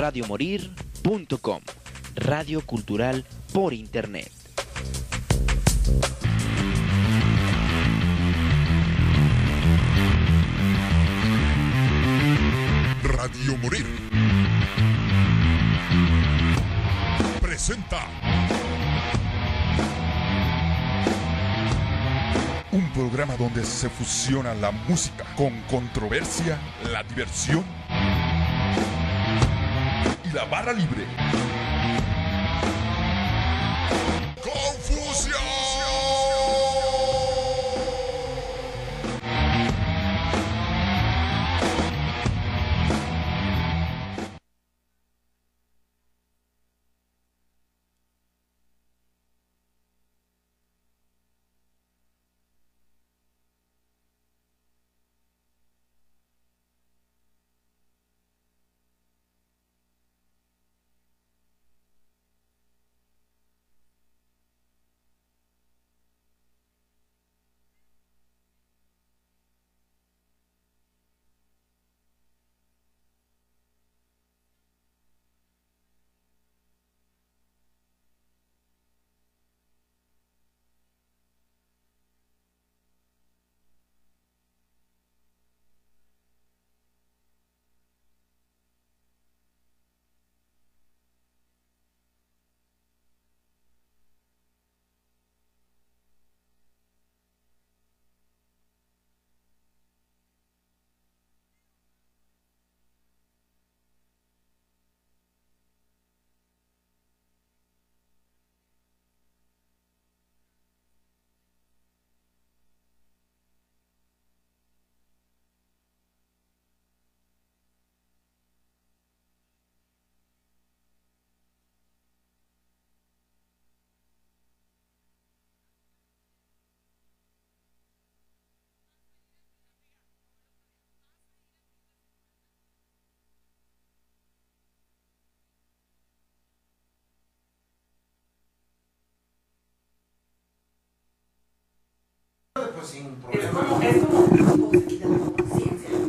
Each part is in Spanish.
radiomorir.com, radio cultural por internet. Radio Morir. Presenta. Un programa donde se fusiona la música con controversia, la diversión y la barra libre.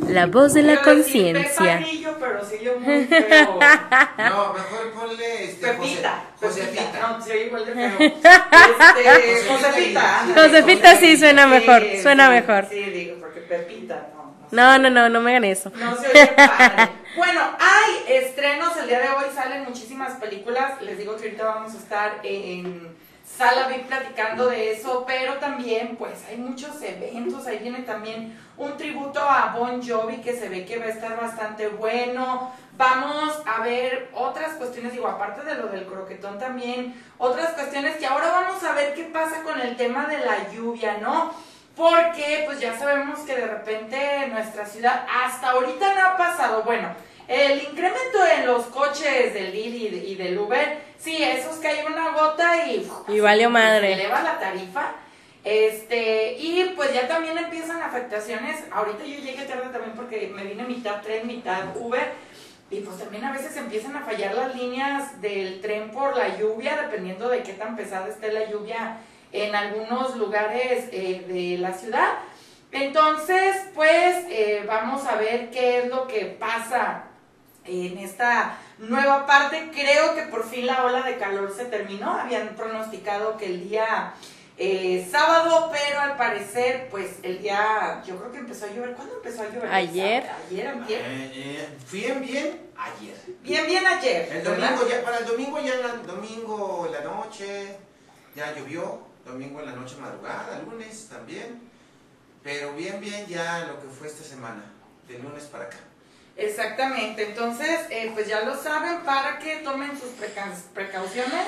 La voz de la conciencia. pero muy feo. No, mejor ponle este, Pepita. Jose- Josefita. No, sí, igual de feo. Este, Josefita. Josefita sí suena mejor, suena mejor. Sí, digo, porque Pepita, no. no. No, no, no, no me hagan eso. No se oye padre. Bueno, hay estrenos. El día de hoy salen muchísimas películas. Les digo que ahorita vamos a estar en Sala VIP platicando de eso, pero también, pues, hay muchos eventos. Ahí viene también un tributo a Bon Jovi que se ve que va a estar bastante bueno. Vamos a ver otras cuestiones, digo, aparte de lo del croquetón también, otras cuestiones que ahora vamos a ver qué pasa con el tema de la lluvia, ¿no? Porque pues ya sabemos que de repente nuestra ciudad hasta ahorita no ha pasado. Bueno, el incremento en los coches del Lili y de- y del Uber, sí, esos que hay una gota y, Y valió madre. se eleva la tarifa. Este, y pues ya también empiezan afectaciones. Ahorita yo llegué tarde también porque me vine mitad tren, mitad Uber. Y pues también a veces empiezan a fallar las líneas del tren por la lluvia, dependiendo de qué tan pesada esté la lluvia en algunos lugares eh, de la ciudad. Entonces, pues eh, vamos a ver qué es lo que pasa en esta nueva parte. Creo que por fin la ola de calor se terminó. Habían pronosticado que el día eh, sábado, pero al parecer, pues el día, yo creo que empezó a llover. ¿Cuándo empezó a llover? Ayer. Ayer, antier. Eh, eh, bien, bien, ayer. Bien, bien ayer. El domingo, ya, para el domingo ya en la, domingo en la noche, ya llovió, domingo en la noche madrugada, lunes también, pero bien, bien ya lo que fue esta semana, de lunes para acá. Exactamente, entonces, eh, pues ya lo saben para que tomen sus preca- precauciones,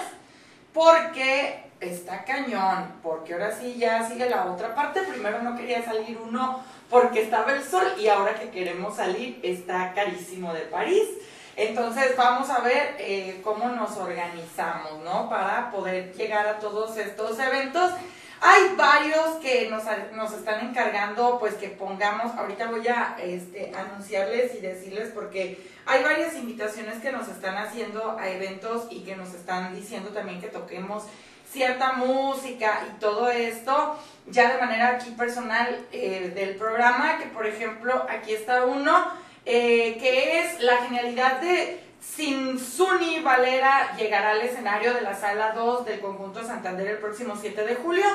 porque está cañón, porque ahora sí ya sigue la otra parte. Primero no quería salir uno porque estaba el sol y ahora que queremos salir está carísimo de París. Entonces vamos a ver eh, cómo nos organizamos, ¿no? Para poder llegar a todos estos eventos. Hay varios que nos, nos están encargando, pues que pongamos, ahorita voy a este, anunciarles y decirles porque hay varias invitaciones que nos están haciendo a eventos y que nos están diciendo también que toquemos cierta música y todo esto, ya de manera aquí personal eh, del programa, que por ejemplo aquí está uno, eh, que es la genialidad de Sin Suni Valera llegará al escenario de la sala 2 del conjunto Santander el próximo 7 de julio.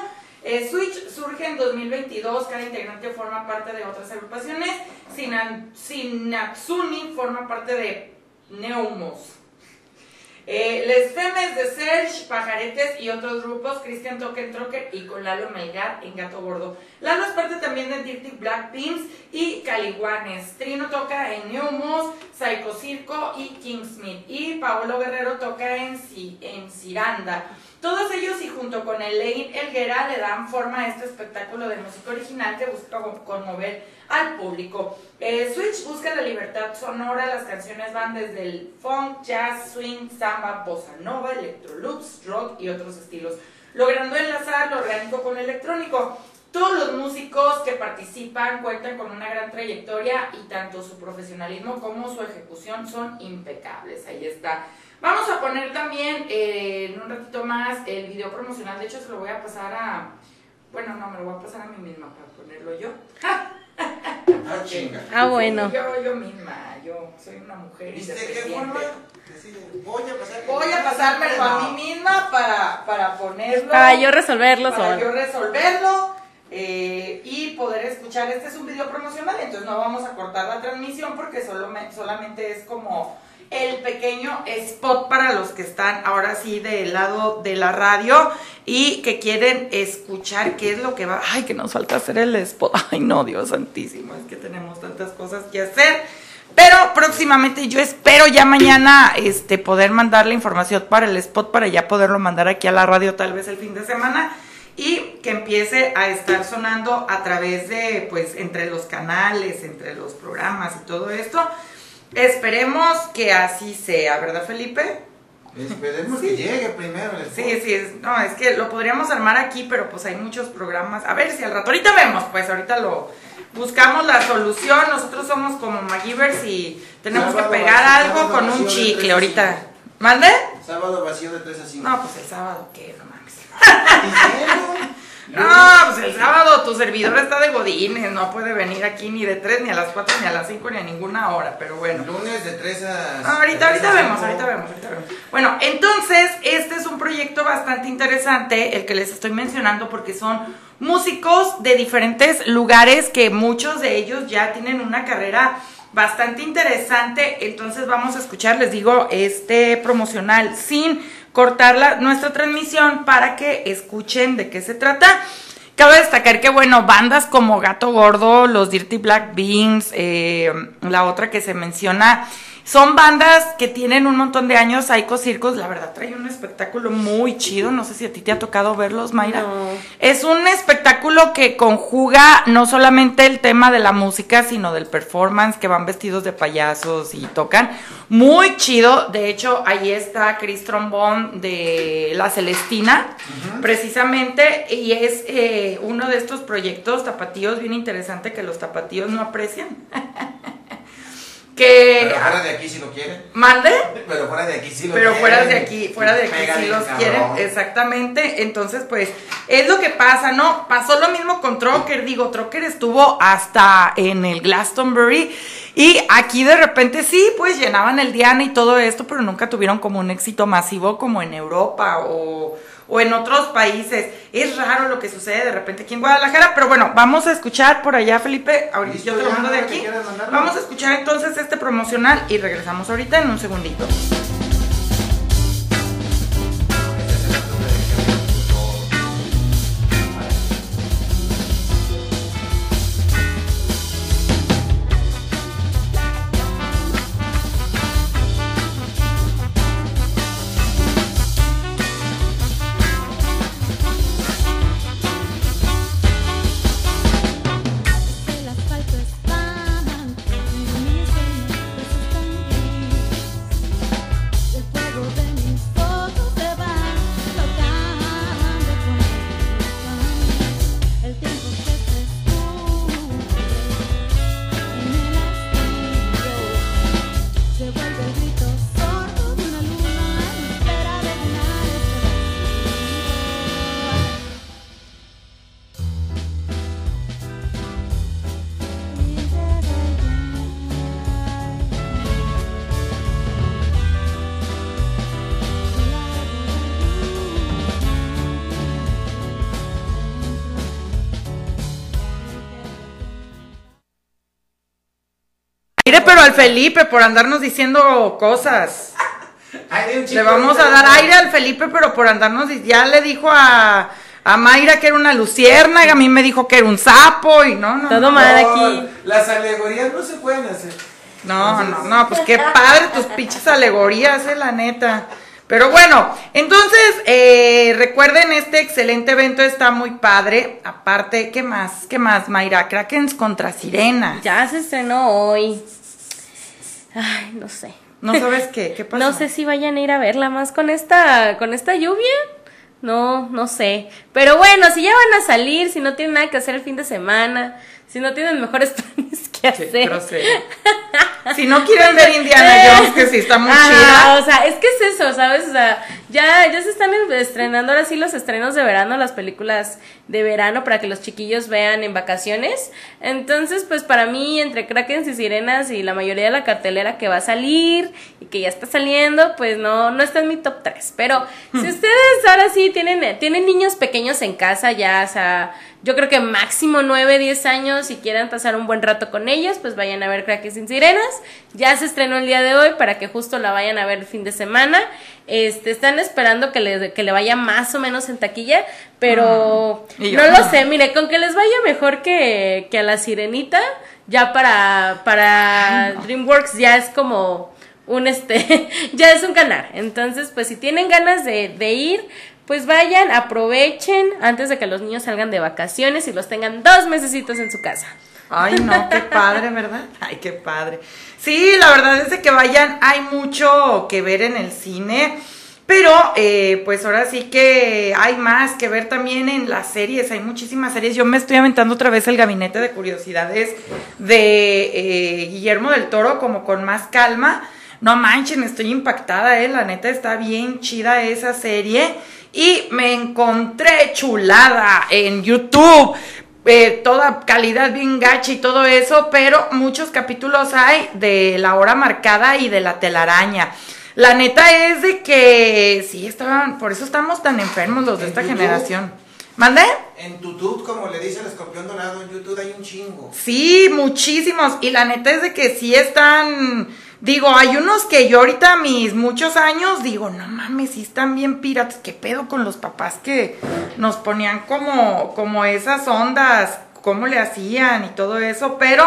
Eh, Switch surge en 2022, cada integrante forma parte de otras agrupaciones. Sinan- Sinatsuni forma parte de Neumos. Eh, Les Femes de Serge, Pajaretes y otros grupos, Cristian Token Trocker y con Lalo Melgar en Gato Gordo. Lalo es parte también de Dirty Black Beans y Caliguanes. Trino toca en Neumos, Psycho Circo y Kingsmith. Y Paolo Guerrero toca en, en Ciranda. Todos ellos y junto con Elaine Elguera le dan forma a este espectáculo de música original que busca con- conmover al público. Eh, Switch busca la libertad sonora, las canciones van desde el funk, jazz, swing, samba, bossa nova, electroloops, rock y otros estilos, logrando enlazar lo orgánico con lo electrónico. Todos los músicos que participan cuentan con una gran trayectoria y tanto su profesionalismo como su ejecución son impecables. Ahí está. Vamos a poner también eh, en un ratito más el video promocional. De hecho, se lo voy a pasar a. Bueno, no, me lo voy a pasar a mí misma para ponerlo yo. Ah, chinga. Ah, bueno. Yo, yo misma, yo soy una mujer ¿Viste qué forma? Decide, voy a pasar. Voy a pasármelo a mí misma para, para ponerlo. Para yo resolverlo para solo. yo resolverlo eh, y poder escuchar. Este es un video promocional, entonces no vamos a cortar la transmisión porque solo me- solamente es como el pequeño spot para los que están ahora sí del lado de la radio y que quieren escuchar qué es lo que va. Ay, que nos falta hacer el spot. Ay, no, Dios santísimo, es que tenemos tantas cosas que hacer. Pero próximamente yo espero ya mañana este poder mandar la información para el spot para ya poderlo mandar aquí a la radio tal vez el fin de semana y que empiece a estar sonando a través de pues entre los canales, entre los programas y todo esto. Esperemos que así sea, ¿verdad, Felipe? Esperemos que llegue primero el Sí, sí, es, no, es que lo podríamos armar aquí, pero pues hay muchos programas. A ver si al rato, ahorita vemos, pues ahorita lo buscamos la solución. Nosotros somos como MacGyvers y tenemos Sábado que pegar vacío, algo con un chicle ahorita. ¿Mande? Sábado vacío de 3 a 5. No, pues el sábado, ¿qué? No mames. No, pues el sábado tu servidor está de godines, no puede venir aquí ni de 3, ni a las 4, ni a las 5, ni a ninguna hora, pero bueno. Lunes de 3 a. Ah, ahorita, ahorita 3 a vemos, ahorita vemos, ahorita vemos. Bueno, entonces, este es un proyecto bastante interesante, el que les estoy mencionando, porque son músicos de diferentes lugares que muchos de ellos ya tienen una carrera bastante interesante. Entonces vamos a escuchar, les digo, este promocional sin cortar la- nuestra transmisión para que escuchen de qué se trata. Cabe destacar que, bueno, bandas como Gato Gordo, los Dirty Black Beans, eh, la otra que se menciona, son bandas que tienen un montón de años. Psycho Circus, la verdad, trae un espectáculo muy chido. No sé si a ti te ha tocado verlos, Mayra. No. Es un espectáculo que conjuga no solamente el tema de la música, sino del performance, que van vestidos de payasos y tocan. Muy chido. De hecho, ahí está Chris Trombón de La Celestina, precisamente. Y es eh, uno de estos proyectos tapatíos bien interesante que los tapatíos no aprecian. que. Pero fuera de aquí si lo quieren. ¿Mande? Pero fuera de aquí sí lo Pero quieren. fuera de aquí, fuera de aquí bien los cabrón. quieren, exactamente. Entonces, pues, es lo que pasa, ¿no? Pasó lo mismo con Trocker, digo, Trocker estuvo hasta en el Glastonbury y aquí de repente sí, pues llenaban el Diana y todo esto, pero nunca tuvieron como un éxito masivo como en Europa o, o en otros países. Es raro lo que sucede de repente aquí en Guadalajara, pero bueno, vamos a escuchar por allá, Felipe. Ahorita yo te lo mando de aquí. Vamos a escuchar entonces este promocional y regresamos ahorita en un segundito. Al Felipe por andarnos diciendo cosas. Ay, Le vamos a dar aire al Felipe, pero por andarnos. Ya le dijo a, a Mayra que era una luciérnaga, a mí me dijo que era un sapo y no, no. Todo no. mal No, aquí. Las alegorías no se pueden hacer. No, no, no, pues qué padre tus pinches alegorías, eh, la neta. Pero bueno, entonces, eh, recuerden, este excelente evento está muy padre. Aparte, ¿qué más? ¿Qué más, Mayra? Krakens contra Sirena. Ya se estrenó hoy. Ay, no sé. ¿No sabes qué? ¿Qué pasó? No sé si vayan a ir a verla más con esta, con esta lluvia. No, no sé. Pero bueno, si ya van a salir, si no tienen nada que hacer el fin de semana, si no tienen mejores planes que hacer. grosero. Si no quieren ver Indiana Jones, que sí está muy Ajá, chida. O sea, es que es eso, ¿sabes? O sea, ya, ya se están estrenando ahora sí los estrenos de verano, las películas de verano para que los chiquillos vean en vacaciones. Entonces, pues para mí, entre Krakens y Sirenas y la mayoría de la cartelera que va a salir y que ya está saliendo, pues no, no está en mi top 3. Pero si ustedes ahora sí tienen, tienen niños pequeños en casa, ya, o sea, yo creo que máximo 9, 10 años y quieran pasar un buen rato con ellos, pues vayan a ver Krakens sin Sirenas. Ya se estrenó el día de hoy para que justo la vayan a ver el fin de semana. Este, están esperando que le, que le vaya más o menos en taquilla, pero Mm. Yo, no lo no. sé. Mire, con que les vaya mejor que, que a la Sirenita, ya para, para DreamWorks ya es como un este, ya es un ganar. Entonces, pues si tienen ganas de, de ir, pues vayan, aprovechen antes de que los niños salgan de vacaciones y los tengan dos mesecitos en su casa. Ay, no, qué padre, ¿verdad? Ay, qué padre. Sí, la verdad es que vayan, hay mucho que ver en el cine, pero eh, pues ahora sí que hay más que ver también en las series, hay muchísimas series. Yo me estoy aventando otra vez el gabinete de curiosidades de eh, Guillermo del Toro, como con más calma. No manchen, estoy impactada, eh, la neta está bien chida esa serie. Y me encontré chulada en YouTube eh, toda calidad bien gacha y todo eso, pero muchos capítulos hay de la hora marcada y de la telaraña. La neta es de que sí estaban, por eso estamos tan enfermos los de esta YouTube. generación. ¿Mande? En tutut, como le dice el escorpión dorado, en YouTube hay un chingo. Sí, muchísimos. Y la neta es de que sí están. Digo, hay unos que yo ahorita a mis muchos años digo, no mames, sí están bien piratas. ¿Qué pedo con los papás que nos ponían como, como esas ondas? ¿Cómo le hacían y todo eso? Pero,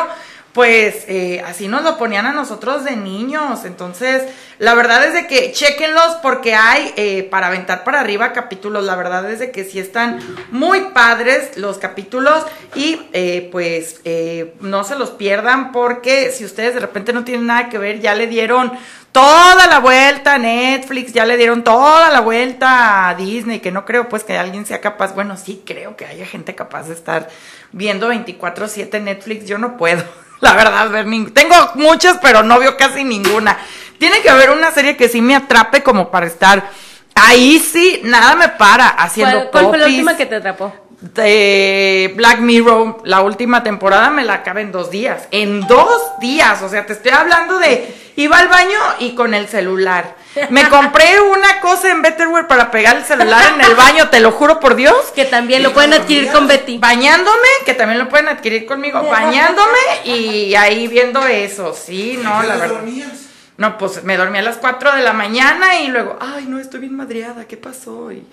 pues, eh, así nos lo ponían a nosotros de niños. Entonces, la verdad es de que chequenlos porque hay eh, para aventar para arriba capítulos. La verdad es de que sí están muy padres los capítulos y eh, pues eh, no se los pierdan porque si ustedes de repente no tienen nada que ver, ya le dieron toda la vuelta a Netflix, ya le dieron toda la vuelta a Disney, que no creo pues que alguien sea capaz, bueno, sí creo que haya gente capaz de estar viendo 24/7 Netflix, yo no puedo. La verdad, ver tengo muchas, pero no veo casi ninguna. Tiene que haber una serie que sí me atrape como para estar ahí sí, nada me para haciendo ¿Cuál, cuál fue la última que te atrapó? de Black Mirror, la última temporada me la acabé en dos días. En dos días, o sea, te estoy hablando de iba al baño y con el celular. Me compré una cosa en Betterware para pegar el celular en el baño, te lo juro por Dios. Que también lo pueden adquirir con Betty. Bañándome, que también lo pueden adquirir conmigo, bañándome y ahí viendo eso. Sí, no, ¿Qué la verdad. dormías? No, pues me dormí a las 4 de la mañana y luego, ay, no, estoy bien madreada, ¿qué pasó? Y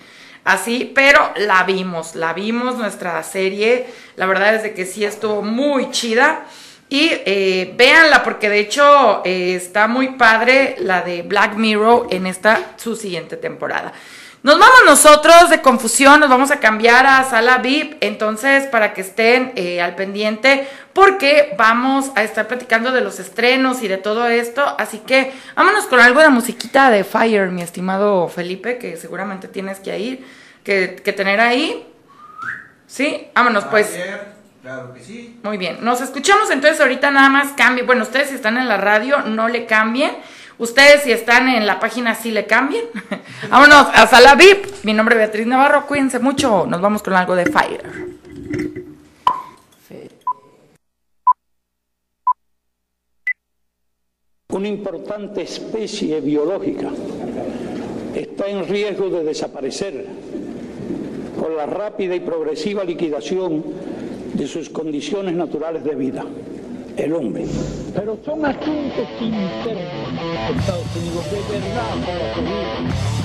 así, pero la vimos, la vimos, nuestra serie, la verdad es de que sí estuvo muy chida. Y eh, véanla, porque de hecho eh, está muy padre la de Black Mirror en esta, su siguiente temporada. Nos vamos nosotros de confusión, nos vamos a cambiar a sala VIP, entonces para que estén eh, al pendiente, porque vamos a estar platicando de los estrenos y de todo esto, así que vámonos con algo de musiquita de Fire, mi estimado Felipe, que seguramente tienes que ir, que, que tener ahí. Sí, vámonos pues. Claro que sí. Muy bien, nos escuchamos entonces ahorita nada más cambie. Bueno, ustedes si están en la radio no le cambien. Ustedes si están en la página sí le cambien. Vámonos a Sala VIP. Mi nombre es Beatriz Navarro. Cuídense mucho. Nos vamos con algo de Fire. Una importante especie biológica está en riesgo de desaparecer por la rápida y progresiva liquidación de sus condiciones naturales de vida. el hombre. Pero son asuntos internos Estados Unidos, de verdad, por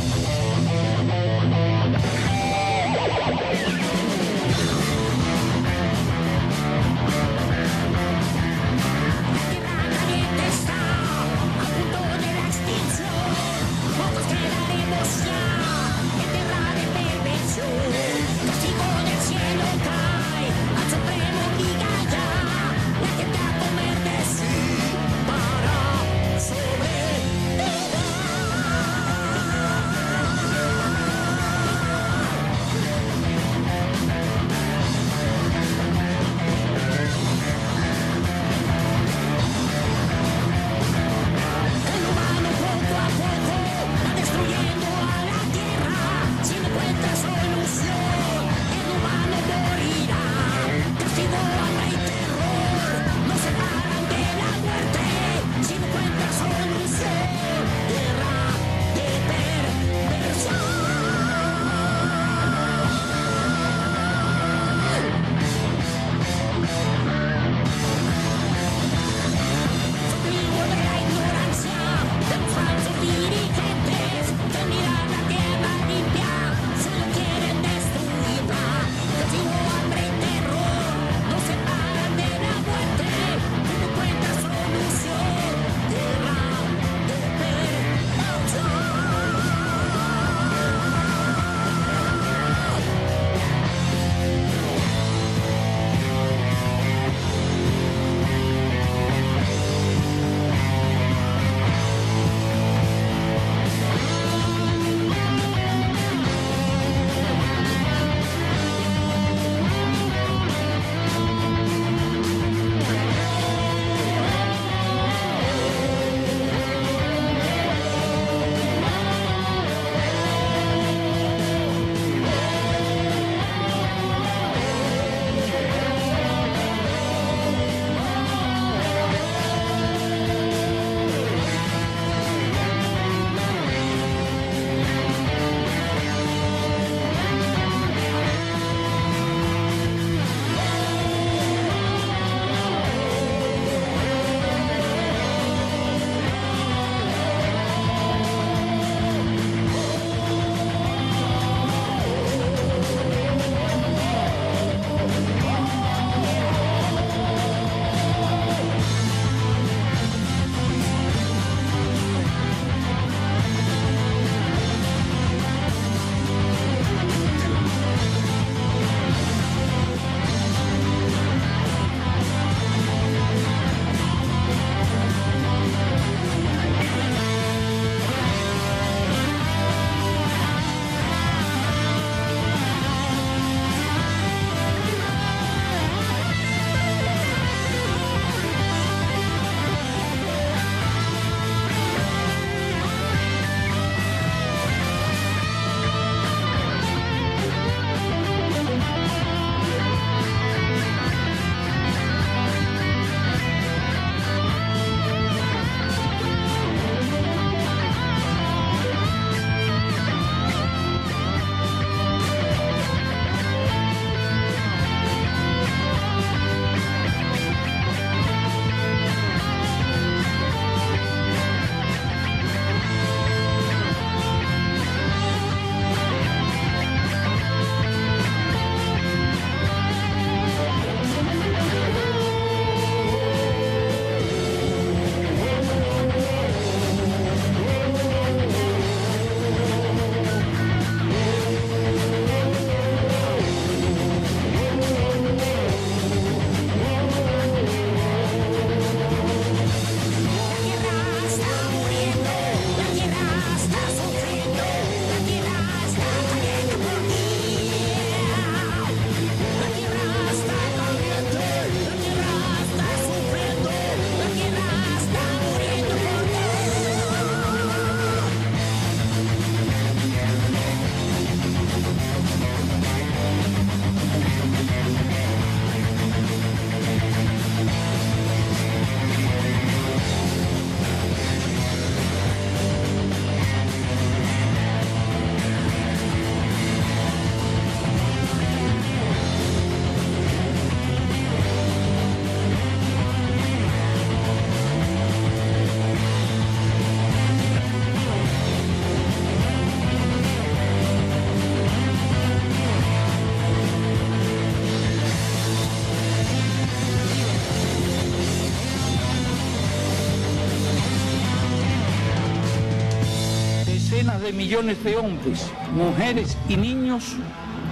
de millones de hombres, mujeres y niños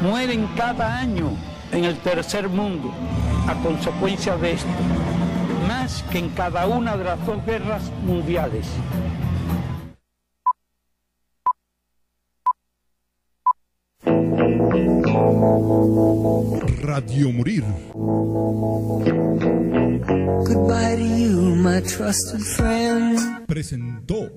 mueren cada año en el tercer mundo a consecuencia de esto, más que en cada una de las dos guerras mundiales. Radio Morir. Goodbye to you, my trusted friend. Presentó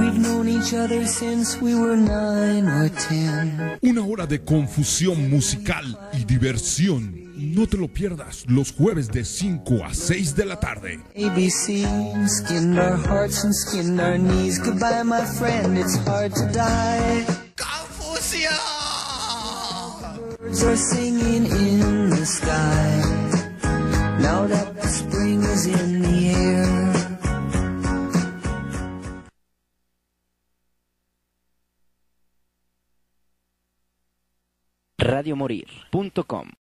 We've known each other since we were nine or ten. una hora de confusión musical y diversión. No te lo pierdas los jueves de 5 a 6 de la tarde. ABC skinned our hearts and skinned our knees. Goodbye, my friend, it's hard to die. Birds are singing in the sky. Now that the spring is in the radiomorir.com